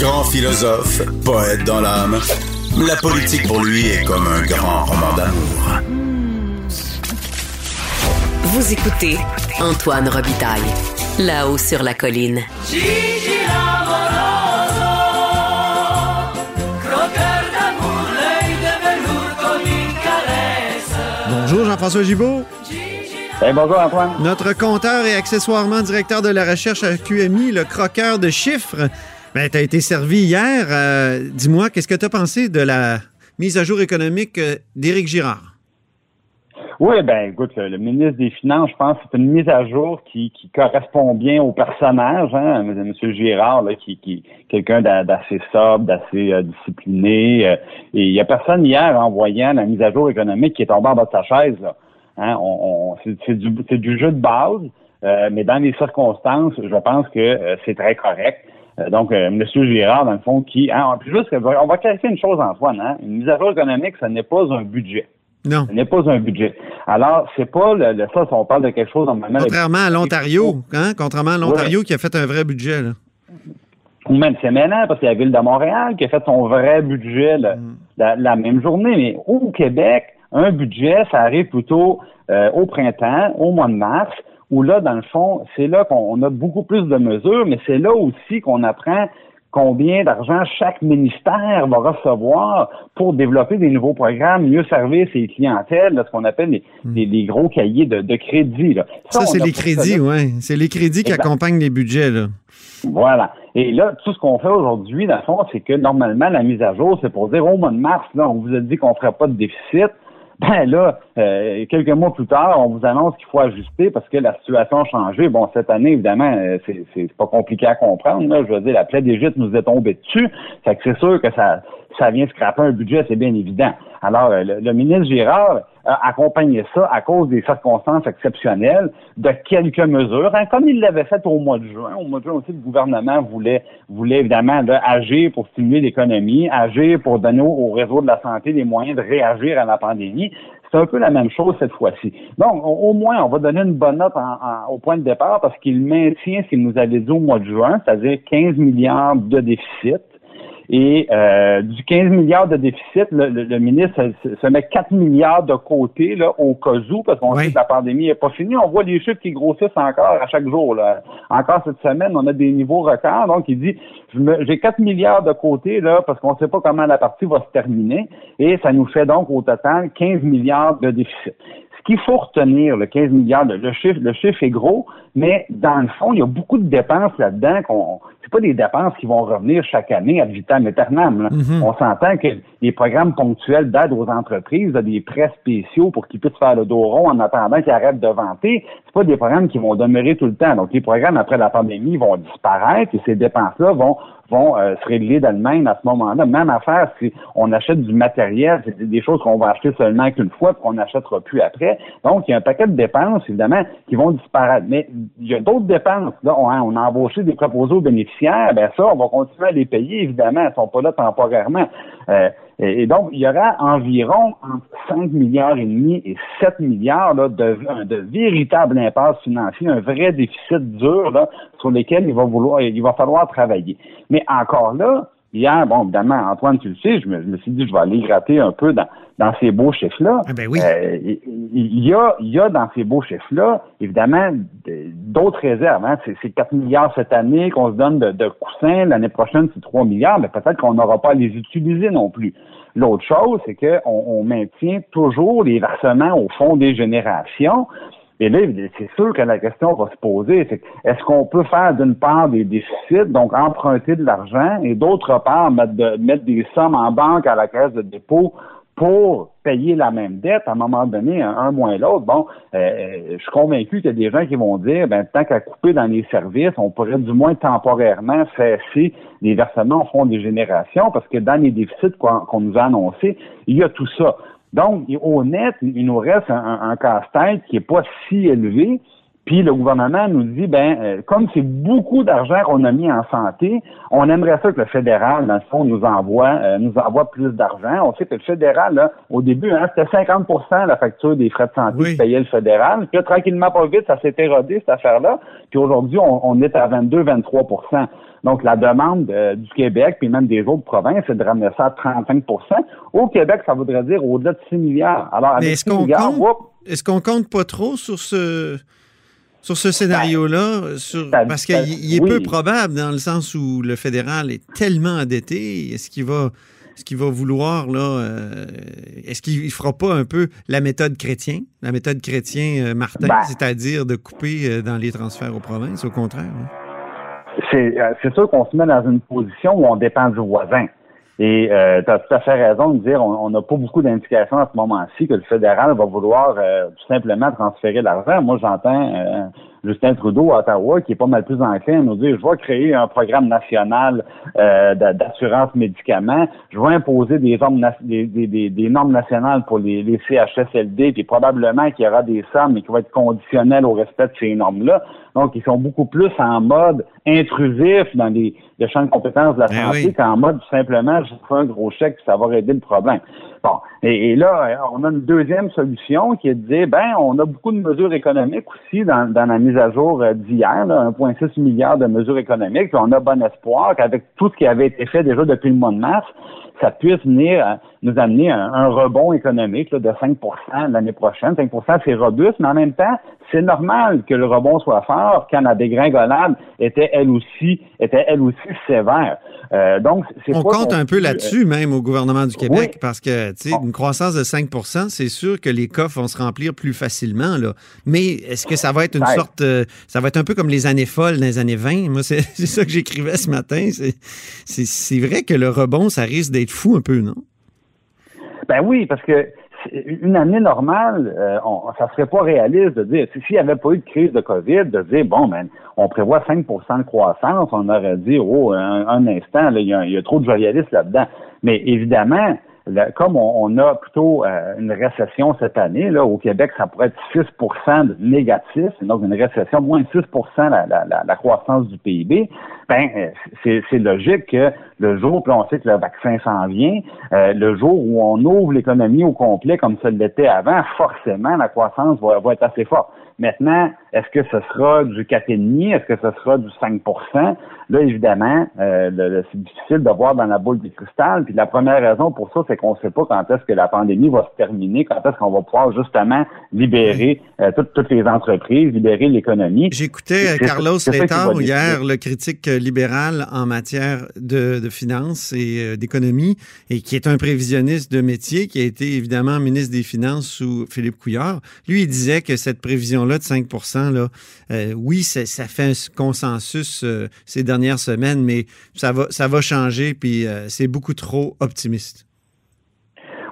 Grand philosophe, poète dans l'âme, la politique pour lui est comme un grand roman d'amour. Vous écoutez Antoine Robitaille, là-haut sur la colline. Gigi l'amoroso, croqueur d'amour, l'œil de velours comme une caresse. Bonjour Jean-François Gibault. Eh, bonjour Antoine. Notre compteur et accessoirement directeur de la recherche à QMI, le croqueur de chiffres. Ben, t'as été servi hier. Euh, Dis-moi, qu'est-ce que tu as pensé de la mise à jour économique euh, d'Éric Girard? Oui, ben écoute, le, ministre des Finances, je pense que c'est une mise à jour qui, correspond bien au personnage, hein, M. Girard, là, qui, qui quelqu'un d'a- d'assez sobre, d'assez euh, discipliné. et il y a personne hier en voyant la mise à jour économique qui est tombée en bas de sa chaise. Hein, c'est, du, jeu de base, mais dans les circonstances, je pense que c'est très correct. Euh, donc, euh, M. Girard, dans le fond, qui... Hein, juste, on va clarifier une chose, Antoine. Hein, une mise à jour économique, ce n'est pas un budget. Non. Ce n'est pas un budget. Alors, c'est pas le, le- ça, si on parle de quelque chose normalement. Contrairement à l'Ontario, hein? Contrairement à l'Ontario qui a fait un vrai budget, là. Ou même c'est maintenant, parce qu'il y a la Ville de Montréal qui a fait son vrai budget le- la, la même journée. Mais au Québec, un budget, ça arrive plutôt euh, au printemps, au mois de mars, où là, dans le fond, c'est là qu'on a beaucoup plus de mesures, mais c'est là aussi qu'on apprend combien d'argent chaque ministère va recevoir pour développer des nouveaux programmes, mieux servir ses clientèles, là, ce qu'on appelle les, les- les gros cahiers de, de crédit. Là. Ça, on c'est les ça crédits, oui. C'est les crédits qui accompagnent les budgets, là. Voilà. Et là, tout ce qu'on fait aujourd'hui, dans le fond, c'est que normalement, la mise à jour, c'est pour dire au mois de mars, là, on vous a dit qu'on ne ferait pas de déficit. Ben là, euh, quelques mois plus tard, on vous annonce qu'il faut ajuster parce que la situation a changé. Bon, cette année, évidemment, euh, c'est- c'est pas compliqué à comprendre. Là. Je veux dire, la plaie d'Égypte nous est tombée dessus. Fait que c'est sûr que ça, ça vient scraper un budget, c'est bien évident. Alors, euh, le, ministre Girard a accompagné ça à cause des circonstances exceptionnelles de quelques mesures, hein, comme il l'avait fait au mois de juin. Au mois de juin aussi, le gouvernement voulait, voulait évidemment là, agir pour stimuler l'économie, agir pour donner au, au réseau de la santé les moyens de réagir à la pandémie. C'est un peu la même chose cette fois-ci. Donc, au moins, on va donner une bonne note en- en- au point de départ parce qu'il maintient ce qu'il nous avait dit au mois de juin, c'est-à-dire 15 milliards de déficit. Et euh, du 15 milliards de déficit, le, le- le ministre se, se met 4 milliards de côté là, au cas où, parce qu'on Oui. sait que la pandémie n'est pas finie. On voit les chiffres qui grossissent encore à chaque jour. Là. Encore cette semaine, on a des niveaux records. Donc, il dit, j'ai 4 milliards de côté là, parce qu'on ne sait pas comment la partie va se terminer. Et ça nous fait donc au total 15 milliards de déficit. Ce qu'il faut retenir, le 15 milliards, le, le chiffre, le chiffre est gros, mais dans le fond, il y a beaucoup de dépenses là-dedans qu'on, c'est pas des dépenses qui vont revenir chaque année à vitam aeternam. là. On s'entend que les programmes ponctuels d'aide aux entreprises, des prêts spéciaux pour qu'ils puissent faire le dos rond en attendant qu'ils arrêtent de vanter, c'est pas des programmes qui vont demeurer tout le temps. Donc, les programmes après la pandémie vont disparaître et ces dépenses-là vont vont euh, se régler d'elles-mêmes à ce moment-là. Même affaire si on achète du matériel, c'est des choses qu'on va acheter seulement qu'une fois, qu'on n'achètera plus après. Donc, il y a un paquet de dépenses, évidemment, qui vont disparaître. Mais il y a d'autres dépenses. Là, on, on a embauché des proposés aux bénéficiaires. Ben ça, on va continuer à les payer, évidemment. Elles sont pas là temporairement. Euh, et, donc, il y aura environ entre 5 milliards et demi et 7 milliards là, de, véritables impasses financiers, un vrai déficit dur sur lesquels il va falloir travailler. Mais encore là, hier, bon, évidemment, Antoine, tu le sais, je me, je me suis dit, je vais aller gratter un peu dans, dans ces beaux chiffres-là. Ah ben oui. Euh, il y, a, il y a dans ces beaux chiffres-là, évidemment, de- d'autres réserves. Hein. C'est, c'est 4 milliards cette année qu'on se donne de, de coussins. L'année prochaine, c'est 3 milliards, mais peut-être qu'on n'aura pas à les utiliser non plus. L'autre chose, c'est qu'on on maintient toujours les versements au fond des générations. Et là, c'est sûr que la question va se poser, c'est est-ce qu'on peut faire d'une part des déficits, donc emprunter de l'argent, et d'autre part mettre, de- mettre des sommes en banque à la caisse de dépôt pour payer la même dette, à un moment donné, un, moins l'autre, bon, euh, je suis convaincu qu'il y a des gens qui vont dire, ben, tant qu'à couper dans les services, on pourrait du moins temporairement cesser les versements au fond des générations, parce que dans les déficits qu'on nous a annoncés, il y a tout ça. Donc, au net, il nous reste un, un casse-tête qui est pas si élevé, puis le gouvernement nous dit, ben, euh, comme c'est beaucoup d'argent qu'on a mis en santé, on aimerait ça que le fédéral, dans le fond, nous envoie, euh, nous envoie plus d'argent. On sait que le fédéral, là, au début, hein, c'était 50% la facture des frais de santé Oui. que payait le fédéral. Puis là, tranquillement, pas vite, ça s'est érodé, cette affaire-là. Puis aujourd'hui, on, on est à 22-23% donc, la demande euh, du Québec, puis même des autres provinces, c'est de ramener ça à 35% Au Québec, ça voudrait dire au-delà de 6 milliards. Alors, avec Mais est-ce 6 qu'on compte, est-ce qu'on compte pas trop sur ce, sur ce scénario-là? sur- ça- parce qu'il il est oui. peu probable dans le sens où le fédéral est tellement endetté. Est-ce qu'il va, est-ce qu'il va vouloir, là, euh, est-ce qu'il il fera pas un peu la méthode chrétien, la méthode chrétien euh, Martin, Ben. c'est-à-dire de couper euh, dans les transferts aux provinces, au contraire? hein? c'est euh, c'est sûr qu'on se met dans une position où on dépend du voisin. Et euh, tu as tout à fait raison de dire on n'a pas beaucoup d'indications à ce moment-ci que le fédéral va vouloir euh, tout simplement transférer l'argent. Moi, j'entends euh, Justin Trudeau à Ottawa qui est pas mal plus enclin à nous dire je vais créer un programme national euh, d'a- d'assurance médicaments, je vais imposer des normes, des, des, des, normes nationales pour les, les CHSLD, puis probablement qu'il y aura des sommes mais qui vont être conditionnelles au respect de ces normes-là. Donc, ils sont beaucoup plus en mode intrusif dans les, le champ de compétences de la Ben santé oui. qu'en mode simplement je fais un gros chèque puis ça va régler le problème. Bon, et, là, on a une deuxième solution qui est de dire, ben, on a beaucoup de mesures économiques aussi dans, la mise à jour euh, d'hier, là, 1,6 milliard de mesures économiques, on a bon espoir qu'avec tout ce qui avait été fait déjà depuis le mois de mars, ça puisse venir euh, nous amener un, un rebond économique là, de 5% l'année prochaine. 5% c'est robuste, mais en même temps, c'est normal que le rebond soit fort quand la dégringolade était elle aussi était elle aussi sévère. Euh, donc, c'est On pas compte un peu euh, là-dessus, même au gouvernement du Québec, Oui. parce que, tu sais, une croissance de 5% c'est sûr que les coffres vont se remplir plus facilement, là. Mais est-ce que ça va être une Ouais. sorte, euh, ça va être un peu comme les années folles dans les années 20? Moi, c'est c'est ça que j'écrivais ce matin. C'est- C'est c'est vrai que le rebond, ça risque d'être fou un peu, non? Ben oui, parce que une année normale, euh, on, ça serait pas réaliste de dire, si- s'il n'y avait pas eu de crise de COVID, de dire, bon, ben, on prévoit 5% de croissance, on aurait dit, oh, un, instant, il y, y a trop de journalistes là-dedans. Mais évidemment, là, comme on, on a plutôt euh, une récession cette année, là, au Québec, ça pourrait être 6 de négatif, donc une récession, moins 6 la, la, la, la croissance du PIB, ben, c'est logique que le jour, puis on sait que le vaccin s'en vient, euh, le jour où on ouvre l'économie au complet comme ça l'était avant, forcément, la croissance va, va être assez forte. Maintenant, est-ce que ce sera du 4,5? Est-ce que ce sera du 5% Là, évidemment, euh, c'est difficile de voir dans la boule de cristal. Puis la première raison pour ça, c'est qu'on ne sait pas quand est-ce que la pandémie va se terminer, quand est-ce qu'on va pouvoir justement libérer euh, toutes, toutes les entreprises, libérer l'économie. J'écoutais euh, Carlos va hier, le critique euh, libéral en matière de, finances et euh, d'économie, et qui est un prévisionniste de métier, qui a été évidemment ministre des Finances sous Philippe Couillard. Lui, il disait que cette prévision-là de 5 là, euh, oui, ça, fait un consensus euh, ces dernières semaines, mais ça va, ça va changer, puis c'est beaucoup trop optimiste.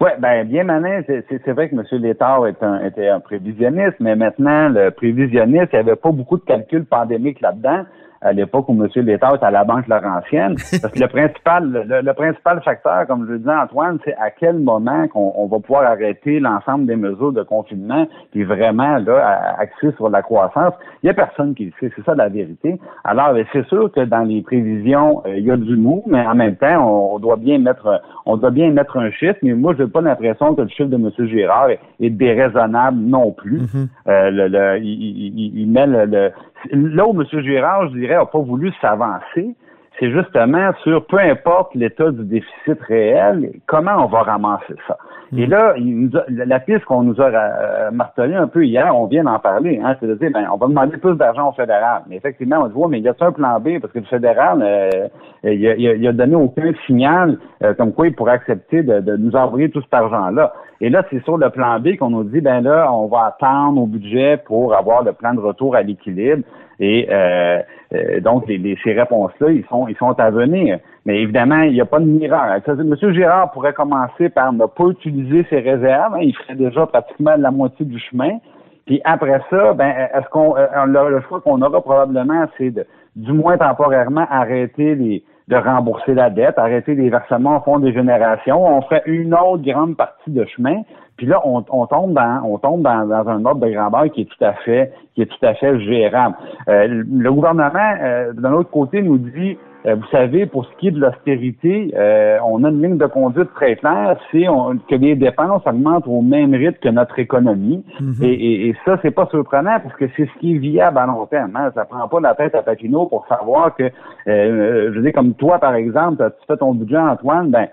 Oui, ben bien c'est- c'est vrai que M. Létard est un, était un prévisionniste, mais maintenant, le prévisionniste, il n'y avait pas beaucoup de calculs pandémiques là-dedans à l'époque où M. Létard était à la Banque Laurentienne. Parce que le principal, le, le principal facteur, comme je le disais, Antoine, c'est à quel moment qu'on on va pouvoir arrêter l'ensemble des mesures de confinement, puis vraiment là, axer sur la croissance. Il n'y a personne qui le sait, c'est ça la vérité. Alors, c'est sûr que dans les prévisions, euh, il y a du mou, mais en même temps, on, on doit bien mettre on doit bien mettre un chiffre, mais moi, je n'ai pas l'impression que le chiffre de M. Girard est, est déraisonnable non plus. Euh, le, le- il, il- il met le, le- là où M. Girard, je dirais, n'a pas voulu s'avancer, c'est justement sur peu importe l'état du déficit réel, comment on va ramasser ça. Et là, il nous a- la piste qu'on nous a euh, martelée un peu hier, on vient d'en parler, hein, c'est de dire, ben, on va demander plus d'argent au fédéral. Mais effectivement, on dit, ouais, mais y a un plan B? Parce que le fédéral, euh, il, a, il a- il a donné aucun signal euh, comme quoi il pourrait accepter de, de nous envoyer tout cet argent-là. Et là, c'est sur le plan B qu'on nous dit, ben là, on va attendre au budget pour avoir le plan de retour à l'équilibre. Et euh, euh, donc, les, ces réponses-là, ils sont, ils sont à venir. Mais évidemment, il n'y a pas de miracle. Monsieur Gérard pourrait commencer par ne pas utiliser ses réserves. Hein. il ferait déjà pratiquement la moitié du chemin. Puis après ça, ben, est-ce qu'on le choix qu'on aura probablement, c'est de, du moins temporairement, arrêter les de rembourser la dette, arrêter les versements au fond des générations. On fait une autre grande partie de chemin. Puis là, on, tombe dans on tombe dans, un ordre de grandeur qui est tout à fait qui est tout à fait gérable. Euh, le gouvernement, euh, d'un autre côté, nous dit vous savez, pour ce qui est de l'austérité, euh, on a une ligne de conduite très claire, c'est que les dépenses augmentent au même rythme que notre économie. Mhm. et, et, ça, c'est pas surprenant parce que c'est ce qui est viable à long terme. Hein. Ça prend pas la tête à Papineau pour savoir que, euh, je veux dire, comme toi, par exemple, tu fais ton budget, Antoine, ben,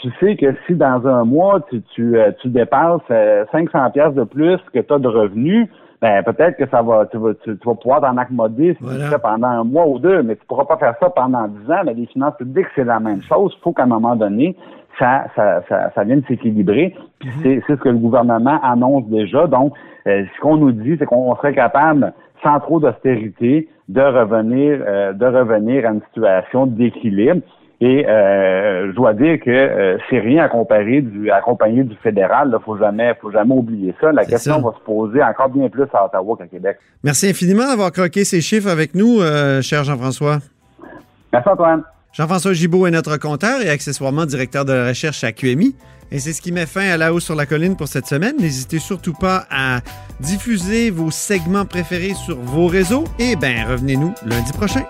tu sais que si dans un mois, tu, tu, tu dépasses 500 pièces de plus que tu as de revenus, ben peut-être que ça va, tu vas, tu, vas pouvoir t'en accommoder si tu fais pendant un mois ou deux, mais tu pourras pas faire ça pendant dix ans. Mais les finances publiques, c'est la même chose. Il faut qu'à un moment donné, ça, ça, ça, ça vienne s'équilibrer. Puis mhm. c'est, c'est ce que le gouvernement annonce déjà. Donc, euh, ce qu'on nous dit, c'est qu'on serait capable, sans trop d'austérité, de revenir, euh, de revenir à une situation d'équilibre. Et euh, je dois dire que euh, c'est rien à comparer du accompagné du fédéral. Il faut jamais, faut jamais oublier ça. La question va se poser encore bien plus à Ottawa qu'à Québec. Merci infiniment d'avoir croqué ces chiffres avec nous, euh, cher Jean-François. Merci Antoine. Jean-François Gibault est notre compteur et accessoirement directeur de recherche à QMI. Et c'est ce qui met fin à La Haut sur la Colline pour cette semaine. N'hésitez surtout pas à diffuser vos segments préférés sur vos réseaux. Et ben, revenez-nous lundi prochain.